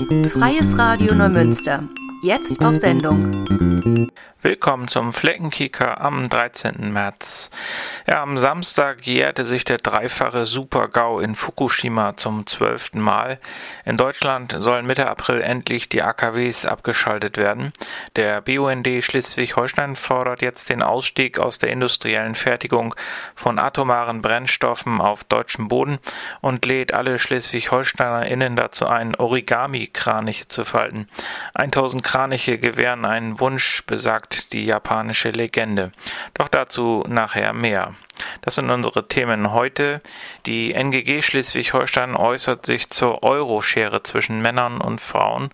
Freies Radio Neumünster. Jetzt auf Sendung. Willkommen zum Fleckenkicker am 13. März. Ja, am Samstag jährte sich der dreifache Super-GAU in Fukushima zum zwölften Mal. In Deutschland sollen Mitte April endlich die AKWs abgeschaltet werden. Der BUND Schleswig-Holstein fordert jetzt den Ausstieg aus der industriellen Fertigung von atomaren Brennstoffen auf deutschem Boden und lädt alle Schleswig-HolsteinerInnen dazu ein, Origami-Kraniche zu falten. 1000 Kraniche gewähren einen Wunsch, besagt die japanische Legende. Doch dazu nachher mehr. Das sind unsere Themen heute. Die NGG Schleswig-Holstein äußert sich zur Euro-Schere zwischen Männern und Frauen.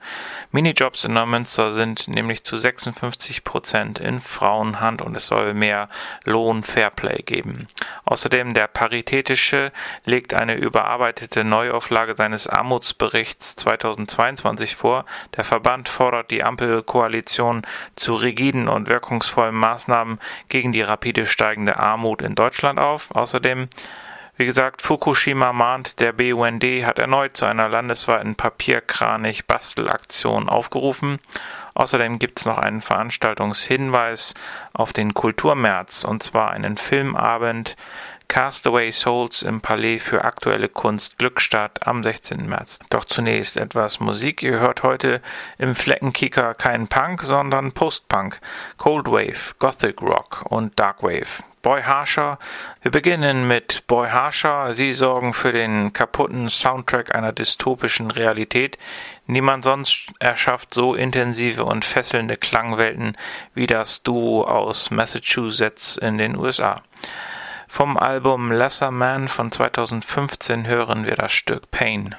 Minijobs in Neumünster sind nämlich zu 56 Prozent in Frauenhand und es soll mehr Lohn-Fairplay geben. Außerdem der Paritätische legt eine überarbeitete Neuauflage seines Armutsberichts 2022 vor. Der Verband fordert die Ampelkoalition zu rigiden und wirkungsvollen Maßnahmen gegen die rapide steigende Armut in Deutschland Deutschland auf. Außerdem, wie gesagt, Fukushima mahnt, der BUND hat erneut zu einer landesweiten Papierkranich-Bastelaktion aufgerufen. Außerdem gibt es noch einen Veranstaltungshinweis auf den Kulturmärz und zwar einen Filmabend Castaway Souls im Palais für aktuelle Kunst Glückstadt am 16. März. Doch zunächst etwas Musik. Ihr hört heute im Fleckenkicker keinen Punk, sondern Postpunk, Cold Wave, Gothic Rock und Dark Wave. Boy Harsher. Wir beginnen mit Boy Harsher. Sie sorgen für den kaputten Soundtrack einer dystopischen Realität. Niemand sonst erschafft so intensive und fesselnde Klangwelten wie das Duo aus Massachusetts in den USA. Vom Album Lesser Man von 2015 hören wir das Stück Pain.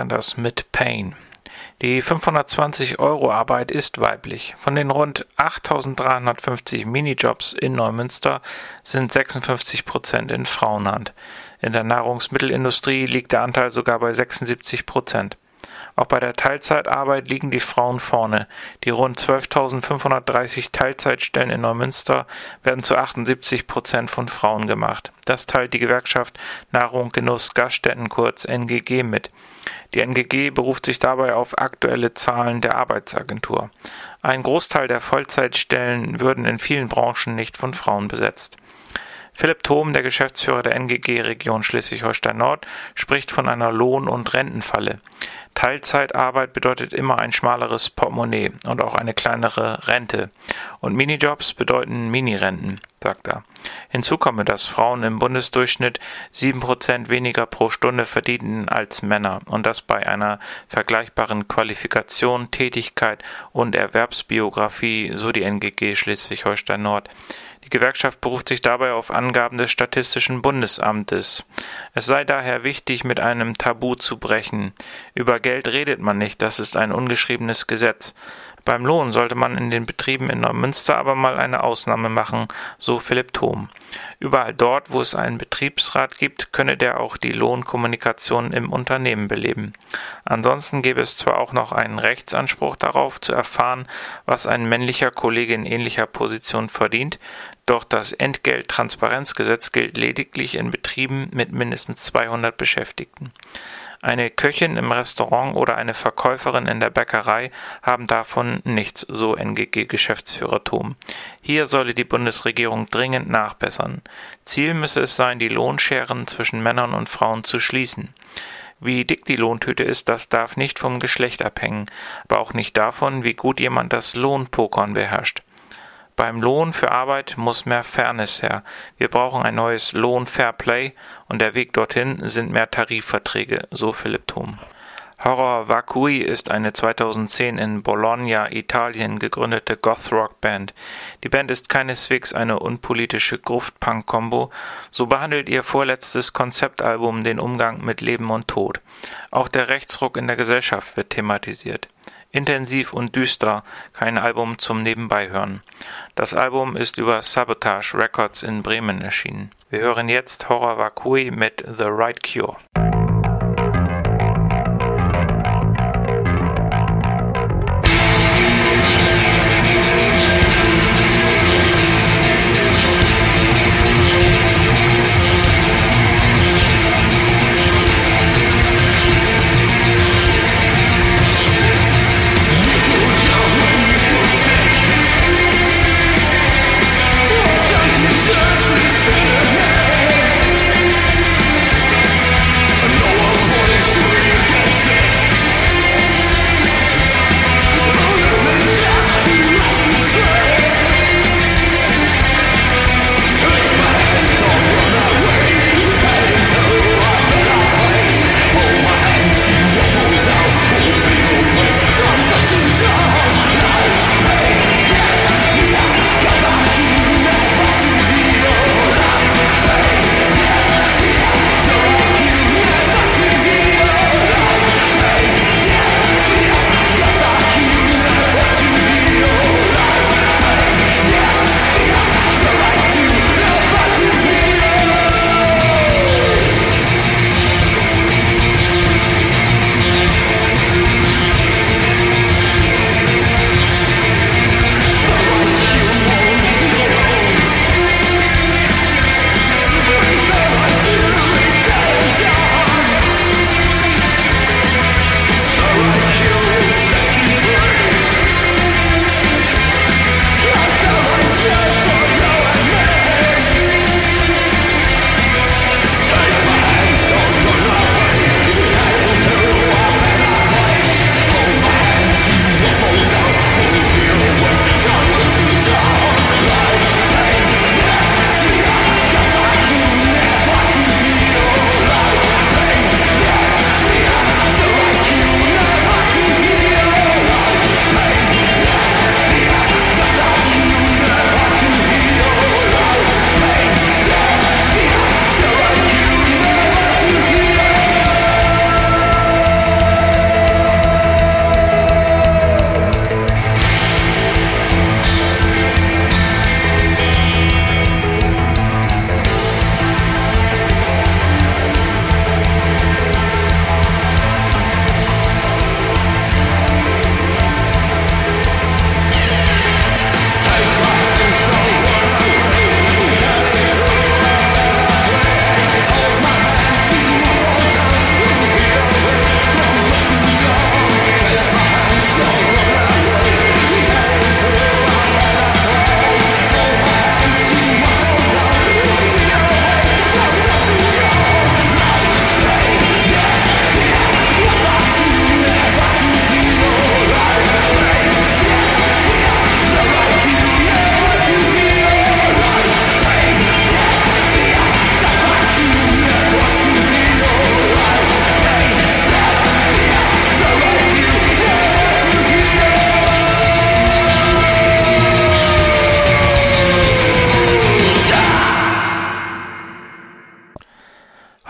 Waren das mit Pain. Die 520-Euro-Arbeit ist weiblich. Von den rund 8350 Minijobs in Neumünster sind 56 Prozent in Frauenhand. In der Nahrungsmittelindustrie liegt der Anteil sogar bei 76 Prozent. Auch bei der Teilzeitarbeit liegen die Frauen vorne. Die rund 12.530 Teilzeitstellen in Neumünster werden zu 78 Prozent von Frauen gemacht. Das teilt die Gewerkschaft Nahrung, Genuss, Gaststätten kurz NGG mit. Die NGG beruft sich dabei auf aktuelle Zahlen der Arbeitsagentur. Ein Großteil der Vollzeitstellen würden in vielen Branchen nicht von Frauen besetzt. Philipp Thom, der Geschäftsführer der NGG Region Schleswig-Holstein Nord, spricht von einer Lohn- und Rentenfalle. Teilzeitarbeit bedeutet immer ein schmaleres Portemonnaie und auch eine kleinere Rente. Und Minijobs bedeuten Minirenten, sagt er. Hinzu komme, dass Frauen im Bundesdurchschnitt sieben Prozent weniger pro Stunde verdienen als Männer und das bei einer vergleichbaren Qualifikation, Tätigkeit und Erwerbsbiografie, so die NGG Schleswig-Holstein Nord. Die Gewerkschaft beruft sich dabei auf Angaben des Statistischen Bundesamtes. Es sei daher wichtig, mit einem Tabu zu brechen. Über Geld redet man nicht, das ist ein ungeschriebenes Gesetz. Beim Lohn sollte man in den Betrieben in Neumünster aber mal eine Ausnahme machen, so Philipp Thom. Überall dort, wo es einen Betriebsrat gibt, könne der auch die Lohnkommunikation im Unternehmen beleben. Ansonsten gäbe es zwar auch noch einen Rechtsanspruch darauf zu erfahren, was ein männlicher Kollege in ähnlicher Position verdient, doch das Entgelttransparenzgesetz gilt lediglich in Betrieben mit mindestens 200 Beschäftigten. Eine Köchin im Restaurant oder eine Verkäuferin in der Bäckerei haben davon nichts, so NGG-Geschäftsführer Thom. Hier solle die Bundesregierung dringend nachbessern. Ziel müsse es sein, die Lohnscheren zwischen Männern und Frauen zu schließen. Wie dick die Lohntüte ist, das darf nicht vom Geschlecht abhängen, aber auch nicht davon, wie gut jemand das Lohnpokern beherrscht. Beim Lohn für Arbeit muss mehr Fairness her. Wir brauchen ein neues Lohn-Fairplay und der Weg dorthin sind mehr Tarifverträge, so Philipp Thom. Horror Vacui ist eine 2010 in Bologna, Italien gegründete Goth-Rock-Band. Die Band ist keineswegs eine unpolitische Gruft-Punk-Kombo, so behandelt ihr vorletztes Konzeptalbum den Umgang mit Leben und Tod. Auch der Rechtsruck in der Gesellschaft wird thematisiert. Intensiv und düster, kein Album zum Nebenbeihören. Das Album ist über Sabotage Records in Bremen erschienen. Wir hören jetzt Horror Vakui mit The Right Cure.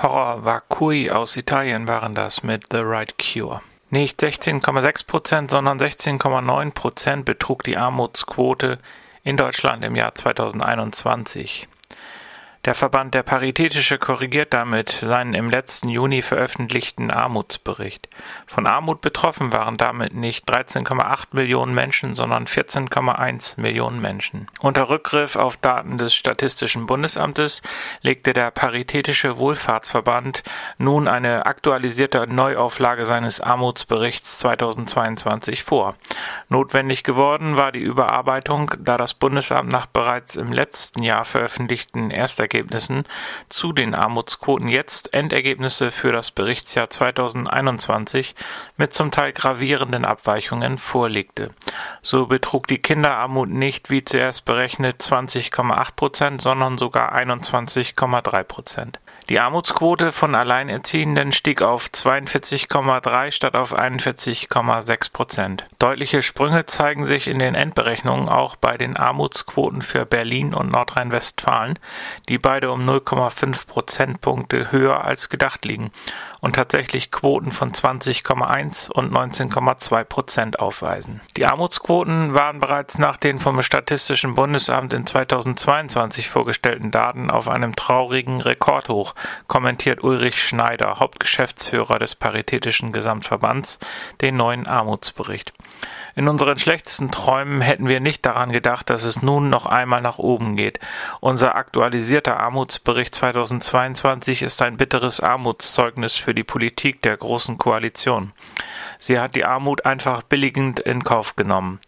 Cui aus Italien waren das mit The Right Cure. Nicht 16,6 Prozent, sondern 16,9 Prozent betrug die Armutsquote in Deutschland im Jahr 2021. Der Verband Der Paritätische korrigiert damit seinen im letzten Juni veröffentlichten Armutsbericht. Von Armut betroffen waren damit nicht 13,8 Millionen Menschen, sondern 14,1 Millionen Menschen. Unter Rückgriff auf Daten des Statistischen Bundesamtes legte der Paritätische Wohlfahrtsverband nun eine aktualisierte Neuauflage seines Armutsberichts 2022 vor. Notwendig geworden war die Überarbeitung, da das Bundesamt nach bereits im letzten Jahr veröffentlichten Erster Endergebnissen zu den Armutsquoten jetzt Endergebnisse für das Berichtsjahr 2021 mit zum Teil gravierenden Abweichungen vorlegte. So betrug die Kinderarmut nicht wie zuerst berechnet 20,8 Prozent, sondern sogar 21,3 Prozent. Die Armutsquote von Alleinerziehenden stieg auf 42,3 statt auf 41,6 Prozent. Deutliche Sprünge zeigen sich in den Endberechnungen auch bei den Armutsquoten für Berlin und Nordrhein-Westfalen, die beide um 0,5 Prozentpunkte höher als gedacht liegen und tatsächlich Quoten von 20,1 und 19,2 Prozent aufweisen. Die Armutsquoten waren bereits nach den vom Statistischen Bundesamt in 2022 vorgestellten Daten auf einem traurigen Rekordhoch, kommentiert Ulrich Schneider, Hauptgeschäftsführer des Paritätischen Gesamtverbands, den neuen Armutsbericht. In unseren schlechtesten Träumen hätten wir nicht daran gedacht, dass es nun noch einmal nach oben geht. Unser aktualisierter Armutsbericht 2022 ist ein bitteres Armutszeugnis für die Politik der Großen Koalition. Sie hat die Armut einfach billigend in Kauf genommen.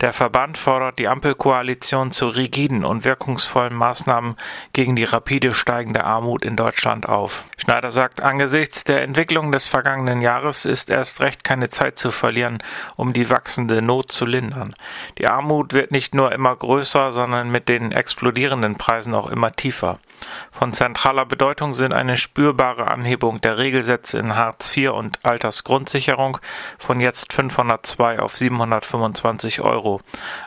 Der Verband fordert die Ampelkoalition zu rigiden und wirkungsvollen Maßnahmen gegen die rapide steigende Armut in Deutschland auf. Schneider sagt, angesichts der Entwicklung des vergangenen Jahres ist erst recht keine Zeit zu verlieren, um die wachsende Not zu lindern. Die Armut wird nicht nur immer größer, sondern mit den explodierenden Preisen auch immer tiefer. Von zentraler Bedeutung sind eine spürbare Anhebung der Regelsätze in Hartz IV und Altersgrundsicherung von jetzt 502 auf 725 Euro,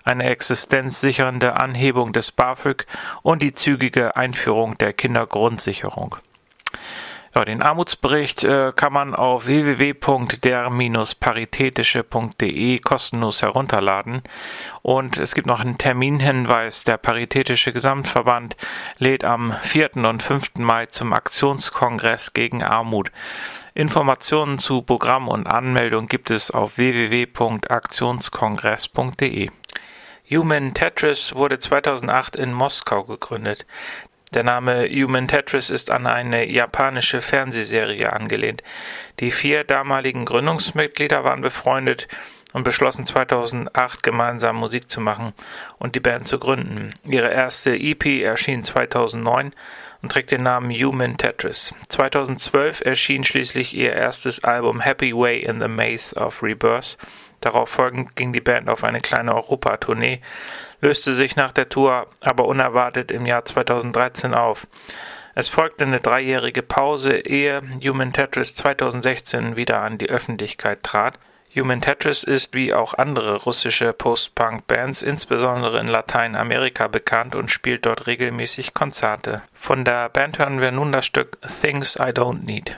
eine existenzsichernde Anhebung des BAföG und die zügige Einführung der Kindergrundsicherung. Ja, den Armutsbericht äh, kann man auf www.der-paritätische.de kostenlos herunterladen. Und es gibt noch einen Terminhinweis. Der Paritätische Gesamtverband lädt am 4. und 5. Mai zum Aktionskongress gegen Armut. Informationen zu Programm und Anmeldung gibt es auf www.aktionskongress.de. Human Tetris wurde 2008 in Moskau gegründet. Der Name Human Tetris ist an eine japanische Fernsehserie angelehnt. Die vier damaligen Gründungsmitglieder waren befreundet und beschlossen 2008 gemeinsam Musik zu machen und die Band zu gründen. Ihre erste EP erschien 2009 und trägt den Namen Human Tetris. 2012 erschien schließlich ihr erstes Album Happy Way in the Maze of Rebirth. Darauf folgend ging die Band auf eine kleine Europatournee löste sich nach der Tour aber unerwartet im Jahr 2013 auf. Es folgte eine dreijährige Pause, ehe Human Tetris 2016 wieder an die Öffentlichkeit trat. Human Tetris ist wie auch andere russische Post-Punk-Bands insbesondere in Lateinamerika bekannt und spielt dort regelmäßig Konzerte. Von der Band hören wir nun das Stück Things I Don't Need.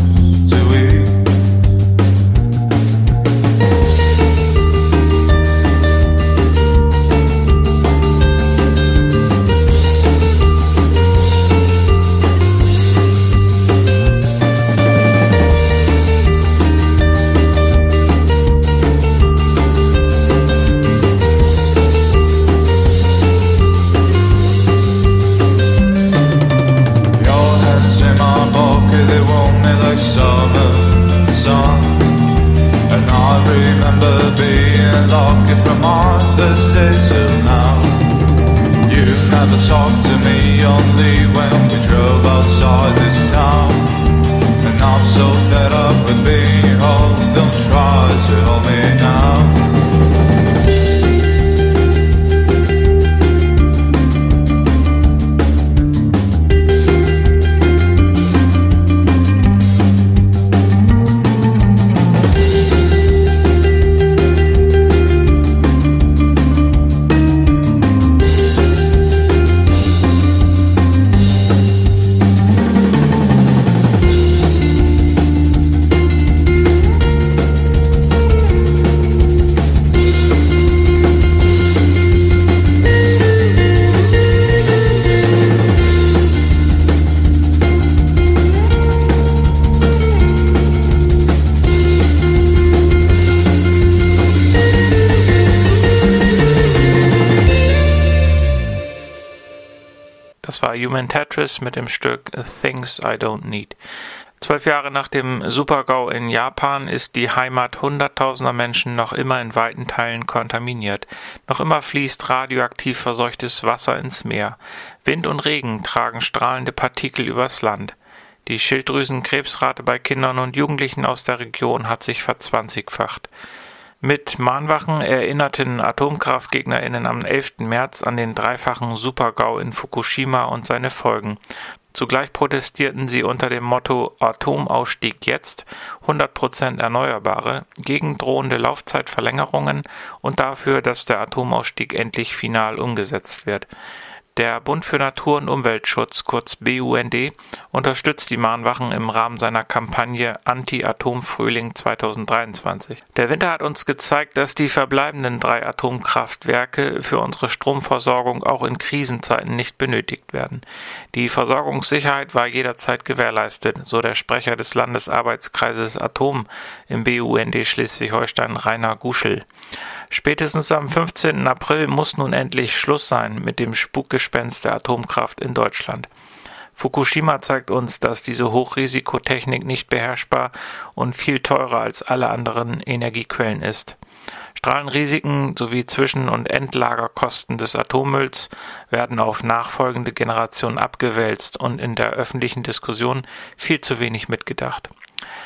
talked to me only when Das war Human Tetris mit dem Stück Things I Don't Need. Zwölf Jahre nach dem Supergau in Japan ist die Heimat hunderttausender Menschen noch immer in weiten Teilen kontaminiert. Noch immer fließt radioaktiv verseuchtes Wasser ins Meer. Wind und Regen tragen strahlende Partikel übers Land. Die Schilddrüsenkrebsrate bei Kindern und Jugendlichen aus der Region hat sich verzwanzigfacht. Mit Mahnwachen erinnerten AtomkraftgegnerInnen am 11. März an den dreifachen Supergau in Fukushima und seine Folgen. Zugleich protestierten sie unter dem Motto Atomausstieg jetzt, 100% Erneuerbare, gegen drohende Laufzeitverlängerungen und dafür, dass der Atomausstieg endlich final umgesetzt wird. Der Bund für Natur- und Umweltschutz, kurz BUND, unterstützt die Mahnwachen im Rahmen seiner Kampagne Anti-Atom-Frühling 2023. Der Winter hat uns gezeigt, dass die verbleibenden drei Atomkraftwerke für unsere Stromversorgung auch in Krisenzeiten nicht benötigt werden. Die Versorgungssicherheit war jederzeit gewährleistet, so der Sprecher des Landesarbeitskreises Atom im BUND Schleswig-Holstein, Rainer Guschel. Spätestens am 15. April muss nun endlich Schluss sein mit dem Spukgespenst der Atomkraft in Deutschland. Fukushima zeigt uns, dass diese Hochrisikotechnik nicht beherrschbar und viel teurer als alle anderen Energiequellen ist. Strahlenrisiken sowie Zwischen- und Endlagerkosten des Atommülls werden auf nachfolgende Generationen abgewälzt und in der öffentlichen Diskussion viel zu wenig mitgedacht.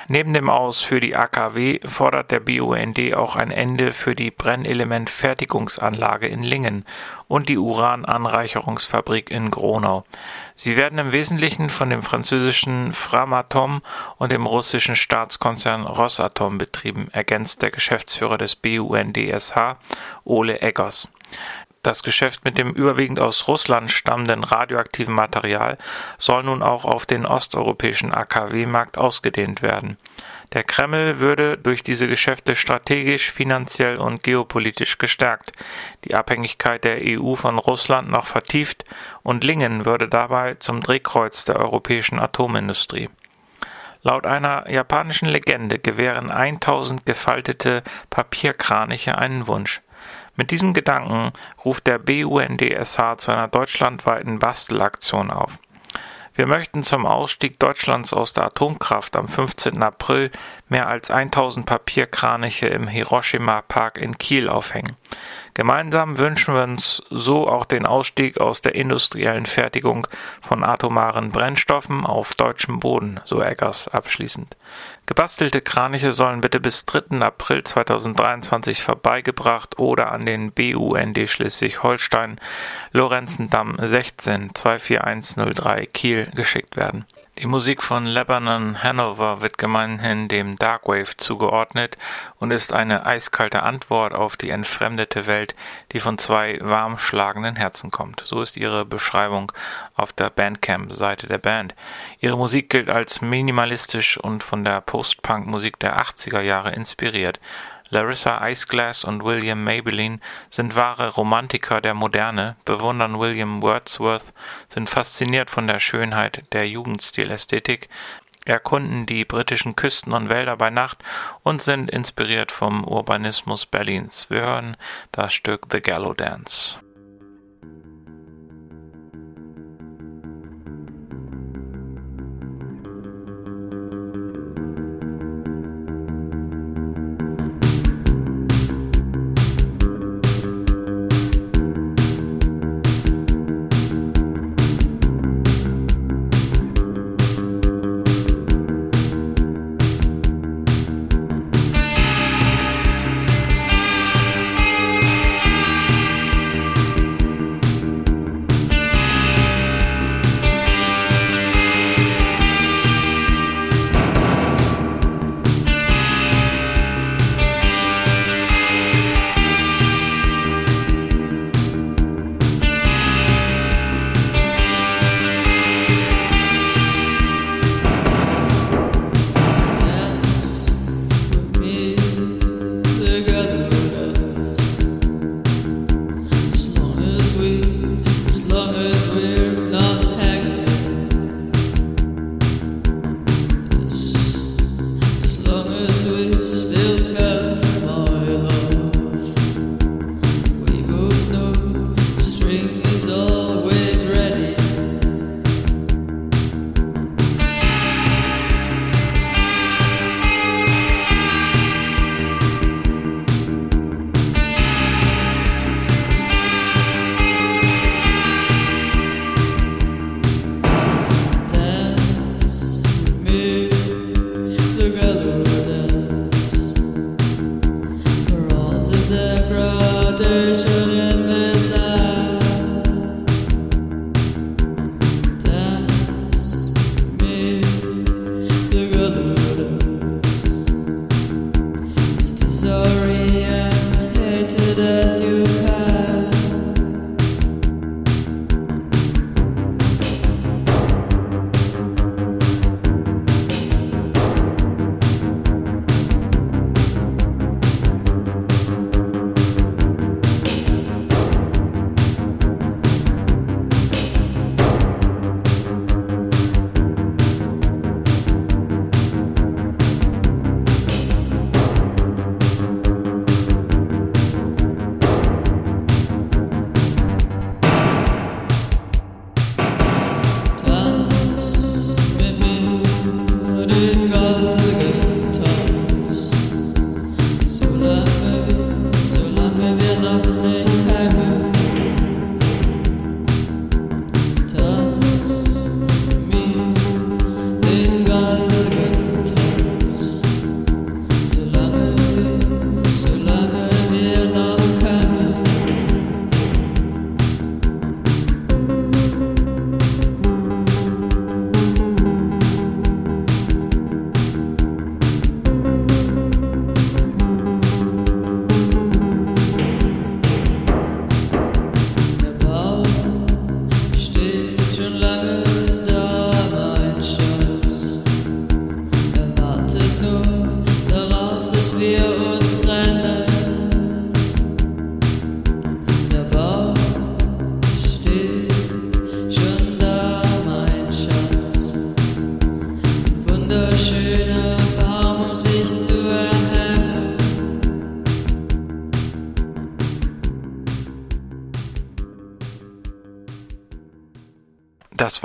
Neben dem Aus für die AKW fordert der BUND auch ein Ende für die Brennelementfertigungsanlage in Lingen und die Urananreicherungsfabrik in Gronau. Sie werden im Wesentlichen von dem französischen Framatome und dem russischen Staatskonzern Rosatom betrieben, ergänzt der Geschäftsführer des BUND-SH, Ole Eggers. Das Geschäft mit dem überwiegend aus Russland stammenden radioaktiven Material soll nun auch auf den osteuropäischen AKW-Markt ausgedehnt werden. Der Kreml würde durch diese Geschäfte strategisch, finanziell und geopolitisch gestärkt, die Abhängigkeit der EU von Russland noch vertieft und Lingen würde dabei zum Drehkreuz der europäischen Atomindustrie. Laut einer japanischen Legende gewähren 1000 gefaltete Papierkraniche einen Wunsch. Mit diesem Gedanken ruft der BUNDSH zu einer deutschlandweiten Bastelaktion auf. Wir möchten zum Ausstieg Deutschlands aus der Atomkraft am 15. April mehr als 1000 Papierkraniche im Hiroshima Park in Kiel aufhängen. Gemeinsam wünschen wir uns so auch den Ausstieg aus der industriellen Fertigung von atomaren Brennstoffen auf deutschem Boden, so Eggers abschließend. Gebastelte Kraniche sollen bitte bis 3. April 2023 vorbeigebracht oder an den BUND Schleswig-Holstein, Lorenzendamm 16 24103 Kiel geschickt werden. Die Musik von Lebanon Hanover wird gemeinhin dem Darkwave zugeordnet und ist eine eiskalte Antwort auf die entfremdete Welt, die von zwei warm schlagenden Herzen kommt. So ist ihre Beschreibung auf der Bandcamp-Seite der Band. Ihre Musik gilt als minimalistisch und von der Post-Punk-Musik der 80er Jahre inspiriert. Larissa Iceglass und William Maybelline sind wahre Romantiker der Moderne, bewundern William Wordsworth, sind fasziniert von der Schönheit der Jugendstilästhetik, erkunden die britischen Küsten und Wälder bei Nacht und sind inspiriert vom Urbanismus Berlins. Wir hören das Stück The Gallow Dance.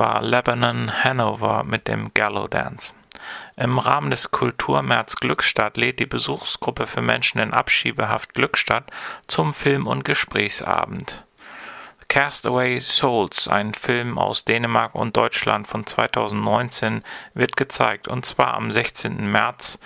War Lebanon Hanover mit dem Gallow Dance. Im Rahmen des Kulturmärz Glückstadt lädt die Besuchsgruppe für Menschen in Abschiebehaft Glückstadt zum Film- und Gesprächsabend. Castaway Souls, ein Film aus Dänemark und Deutschland von 2019, wird gezeigt und zwar am 16. März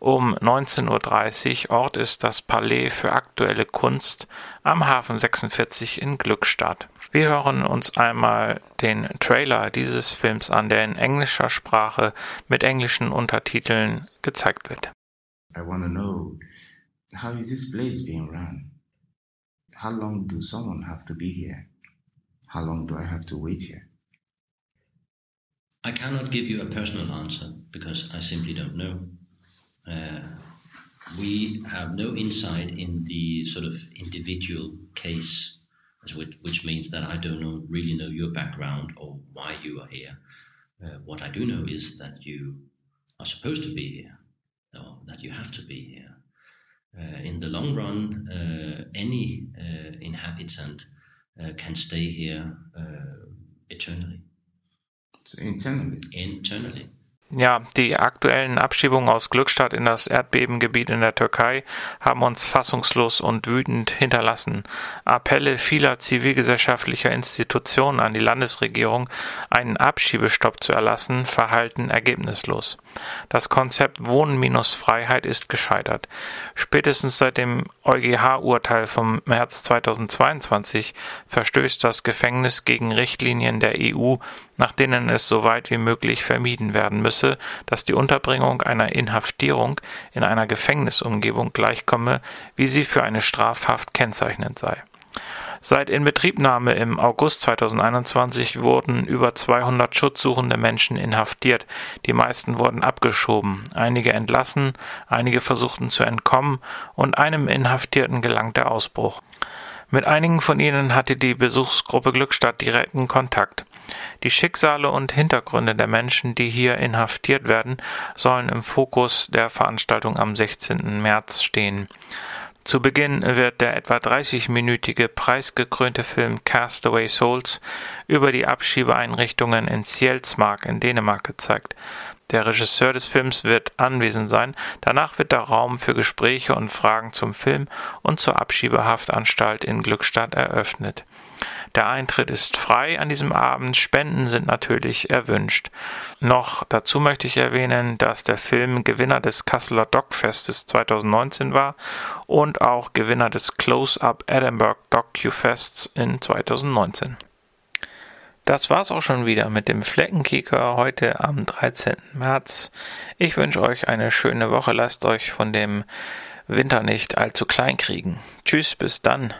um 19.30 Uhr. Ort ist das Palais für aktuelle Kunst am Hafen 46 in Glückstadt. Wir hören uns einmal den Trailer dieses Films an, der in englischer Sprache mit englischen Untertiteln gezeigt wird. I want to know how is this place being run? How long do someone have to be here? How long do I have to wait here? I cannot give you a personal answer because I simply don't know. Uh, we have no insight in the sort of individual case, which, which means that I don't know, really know your background or why you are here. Uh, what I do know is that you are supposed to be here, or that you have to be here. Uh, in the long run, uh, any uh, inhabitant uh, can stay here uh, eternally. So internally. Internally. Ja, die aktuellen Abschiebungen aus Glückstadt in das Erdbebengebiet in der Türkei haben uns fassungslos und wütend hinterlassen. Appelle vieler zivilgesellschaftlicher Institutionen an die Landesregierung, einen Abschiebestopp zu erlassen, verhalten ergebnislos. Das Konzept Wohnen minus Freiheit ist gescheitert. Spätestens seit dem EuGH-Urteil vom März 2022 verstößt das Gefängnis gegen Richtlinien der EU, nach denen es so weit wie möglich vermieden werden müsse, dass die Unterbringung einer Inhaftierung in einer Gefängnisumgebung gleichkomme, wie sie für eine Strafhaft kennzeichnend sei. Seit Inbetriebnahme im August 2021 wurden über 200 schutzsuchende Menschen inhaftiert. Die meisten wurden abgeschoben, einige entlassen, einige versuchten zu entkommen und einem Inhaftierten gelang der Ausbruch. Mit einigen von ihnen hatte die Besuchsgruppe Glückstadt direkten Kontakt. Die Schicksale und Hintergründe der Menschen, die hier inhaftiert werden, sollen im Fokus der Veranstaltung am 16. März stehen. Zu Beginn wird der etwa 30-minütige preisgekrönte Film Castaway Souls über die Abschiebeeinrichtungen in Sjælsmark in Dänemark gezeigt. Der Regisseur des Films wird anwesend sein. Danach wird der Raum für Gespräche und Fragen zum Film und zur Abschiebehaftanstalt in Glückstadt eröffnet. Der Eintritt ist frei an diesem Abend, Spenden sind natürlich erwünscht. Noch dazu möchte ich erwähnen, dass der Film Gewinner des Kasseler Docfestes 2019 war und auch Gewinner des Close-Up Edinburgh Docufests in 2019. Das war's auch schon wieder mit dem Fleckenkicker heute am 13. März. Ich wünsche euch eine schöne Woche. Lasst euch von dem Winter nicht allzu klein kriegen. Tschüss, bis dann.